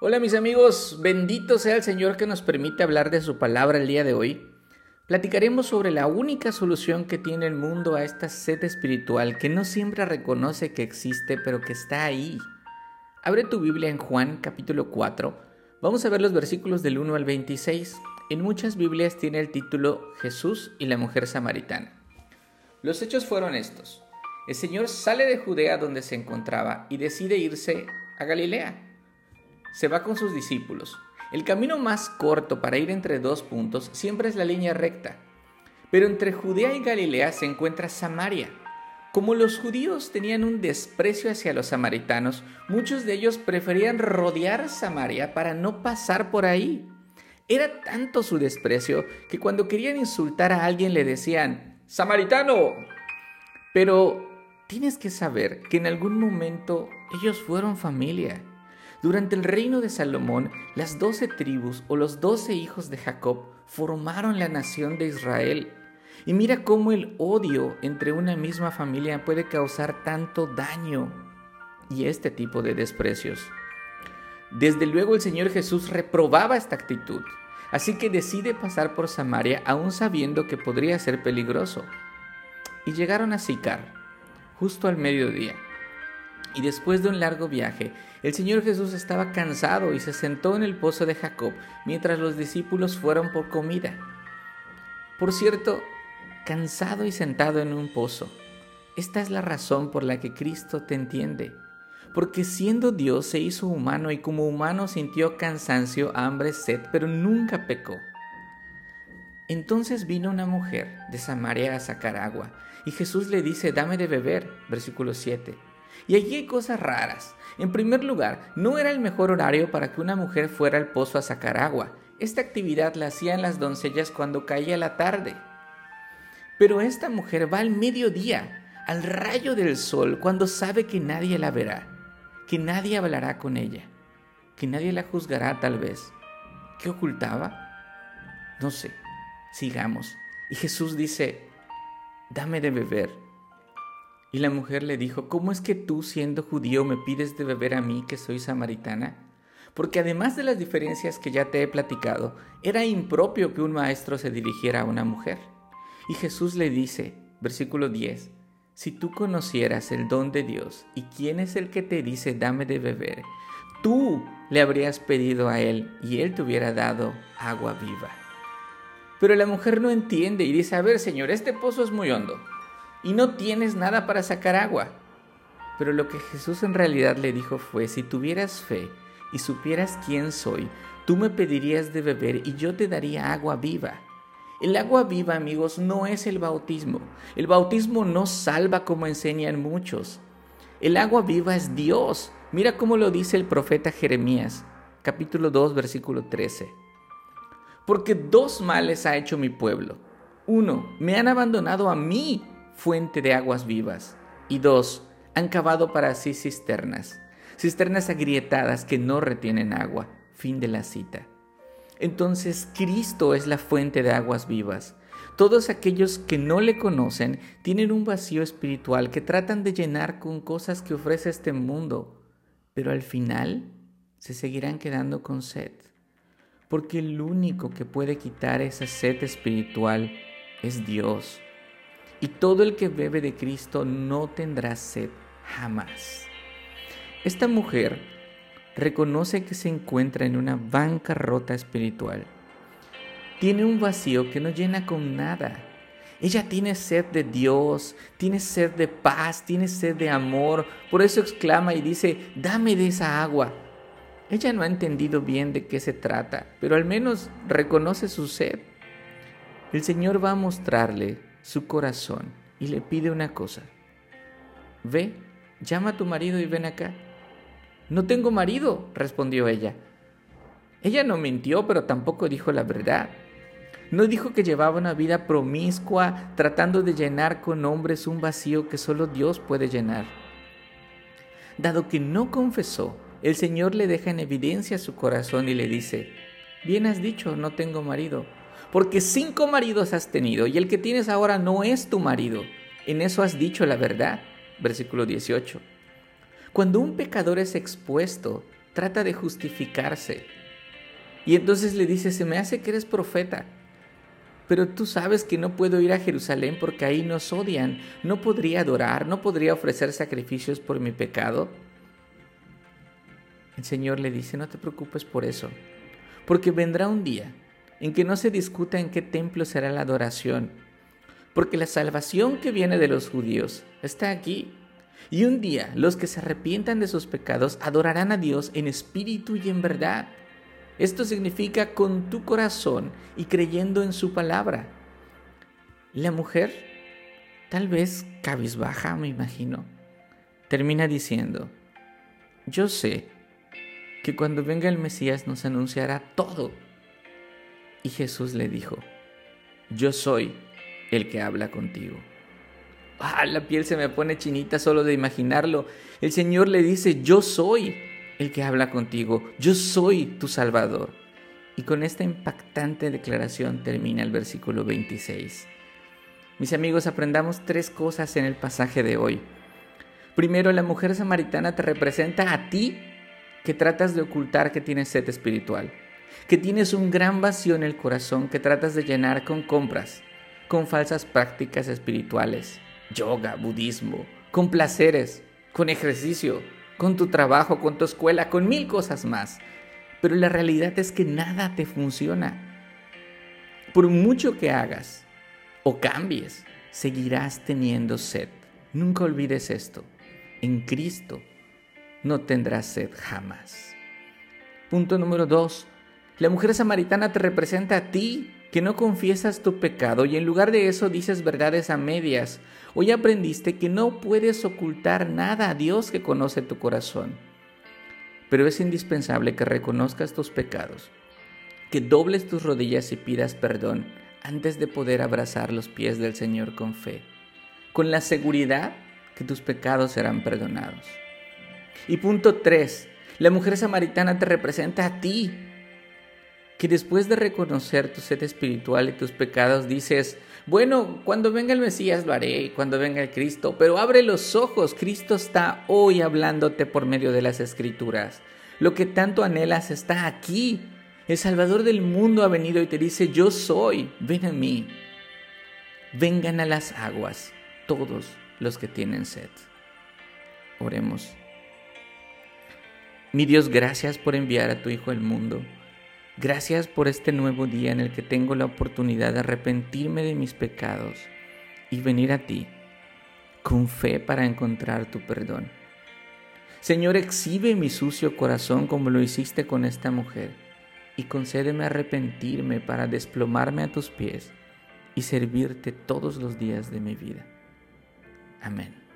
Hola mis amigos, bendito sea el Señor que nos permite hablar de su palabra el día de hoy. Platicaremos sobre la única solución que tiene el mundo a esta sed espiritual que no siempre reconoce que existe, pero que está ahí. Abre tu Biblia en Juan capítulo 4. Vamos a ver los versículos del 1 al 26. En muchas Biblias tiene el título Jesús y la mujer samaritana. Los hechos fueron estos. El Señor sale de Judea donde se encontraba y decide irse a Galilea se va con sus discípulos. El camino más corto para ir entre dos puntos siempre es la línea recta. Pero entre Judea y Galilea se encuentra Samaria. Como los judíos tenían un desprecio hacia los samaritanos, muchos de ellos preferían rodear Samaria para no pasar por ahí. Era tanto su desprecio que cuando querían insultar a alguien le decían, ¡Samaritano! Pero tienes que saber que en algún momento ellos fueron familia. Durante el reino de Salomón, las doce tribus o los doce hijos de Jacob formaron la nación de Israel. Y mira cómo el odio entre una misma familia puede causar tanto daño y este tipo de desprecios. Desde luego el Señor Jesús reprobaba esta actitud, así que decide pasar por Samaria aún sabiendo que podría ser peligroso. Y llegaron a Sicar, justo al mediodía. Y después de un largo viaje, el Señor Jesús estaba cansado y se sentó en el pozo de Jacob mientras los discípulos fueron por comida. Por cierto, cansado y sentado en un pozo. Esta es la razón por la que Cristo te entiende. Porque siendo Dios se hizo humano y como humano sintió cansancio, hambre, sed, pero nunca pecó. Entonces vino una mujer de Samaria a sacar agua, y Jesús le dice, dame de beber, versículo 7. Y allí hay cosas raras. En primer lugar, no era el mejor horario para que una mujer fuera al pozo a sacar agua. Esta actividad la hacían las doncellas cuando caía la tarde. Pero esta mujer va al mediodía, al rayo del sol, cuando sabe que nadie la verá, que nadie hablará con ella, que nadie la juzgará tal vez. ¿Qué ocultaba? No sé. Sigamos. Y Jesús dice, dame de beber. Y la mujer le dijo, ¿cómo es que tú, siendo judío, me pides de beber a mí, que soy samaritana? Porque además de las diferencias que ya te he platicado, era impropio que un maestro se dirigiera a una mujer. Y Jesús le dice, versículo 10, si tú conocieras el don de Dios y quién es el que te dice dame de beber, tú le habrías pedido a él y él te hubiera dado agua viva. Pero la mujer no entiende y dice, a ver Señor, este pozo es muy hondo y no tienes nada para sacar agua. Pero lo que Jesús en realidad le dijo fue, si tuvieras fe y supieras quién soy, tú me pedirías de beber y yo te daría agua viva. El agua viva, amigos, no es el bautismo. El bautismo no salva como enseñan muchos. El agua viva es Dios. Mira cómo lo dice el profeta Jeremías, capítulo 2, versículo 13. Porque dos males ha hecho mi pueblo. Uno, me han abandonado a mí fuente de aguas vivas. Y dos, han cavado para sí cisternas, cisternas agrietadas que no retienen agua. Fin de la cita. Entonces Cristo es la fuente de aguas vivas. Todos aquellos que no le conocen tienen un vacío espiritual que tratan de llenar con cosas que ofrece este mundo, pero al final se seguirán quedando con sed, porque el único que puede quitar esa sed espiritual es Dios y todo el que bebe de Cristo no tendrá sed jamás. Esta mujer reconoce que se encuentra en una bancarrota espiritual. Tiene un vacío que no llena con nada. Ella tiene sed de Dios, tiene sed de paz, tiene sed de amor. Por eso exclama y dice, dame de esa agua. Ella no ha entendido bien de qué se trata, pero al menos reconoce su sed. El Señor va a mostrarle su corazón y le pide una cosa. Ve, llama a tu marido y ven acá. No tengo marido, respondió ella. Ella no mintió, pero tampoco dijo la verdad. No dijo que llevaba una vida promiscua tratando de llenar con hombres un vacío que solo Dios puede llenar. Dado que no confesó, el Señor le deja en evidencia su corazón y le dice, bien has dicho, no tengo marido porque cinco maridos has tenido y el que tienes ahora no es tu marido. En eso has dicho la verdad. Versículo 18. Cuando un pecador es expuesto, trata de justificarse. Y entonces le dice, se me hace que eres profeta. Pero tú sabes que no puedo ir a Jerusalén porque ahí nos odian. No podría adorar, no podría ofrecer sacrificios por mi pecado. El Señor le dice, no te preocupes por eso, porque vendrá un día en que no se discuta en qué templo será la adoración, porque la salvación que viene de los judíos está aquí. Y un día los que se arrepientan de sus pecados adorarán a Dios en espíritu y en verdad. Esto significa con tu corazón y creyendo en su palabra. La mujer, tal vez cabizbaja, me imagino, termina diciendo, yo sé que cuando venga el Mesías nos anunciará todo. Y Jesús le dijo, yo soy el que habla contigo. Ah, la piel se me pone chinita solo de imaginarlo. El Señor le dice, yo soy el que habla contigo, yo soy tu Salvador. Y con esta impactante declaración termina el versículo 26. Mis amigos, aprendamos tres cosas en el pasaje de hoy. Primero, la mujer samaritana te representa a ti que tratas de ocultar que tienes sed espiritual, que tienes un gran vacío en el corazón que tratas de llenar con compras, con falsas prácticas espirituales, yoga, budismo, con placeres, con ejercicio, con tu trabajo, con tu escuela, con mil cosas más. Pero la realidad es que nada te funciona. Por mucho que hagas o cambies, seguirás teniendo sed. Nunca olvides esto. En Cristo no tendrás sed jamás. Punto número dos. La mujer samaritana te representa a ti que no confiesas tu pecado y en lugar de eso dices verdades a medias. Hoy aprendiste que no puedes ocultar nada a Dios que conoce tu corazón. Pero es indispensable que reconozcas tus pecados, que dobles tus rodillas y pidas perdón antes de poder abrazar los pies del Señor con fe, con la seguridad que tus pecados serán perdonados. Y punto 3. La mujer samaritana te representa a ti, que después de reconocer tu sed espiritual y tus pecados dices, bueno, cuando venga el Mesías lo haré, cuando venga el Cristo, pero abre los ojos, Cristo está hoy hablándote por medio de las escrituras. Lo que tanto anhelas está aquí. El Salvador del mundo ha venido y te dice, yo soy, ven a mí. Vengan a las aguas todos los que tienen sed. Oremos. Mi Dios, gracias por enviar a tu Hijo al mundo. Gracias por este nuevo día en el que tengo la oportunidad de arrepentirme de mis pecados y venir a ti con fe para encontrar tu perdón. Señor, exhibe mi sucio corazón como lo hiciste con esta mujer y concédeme arrepentirme para desplomarme a tus pies y servirte todos los días de mi vida. Amén.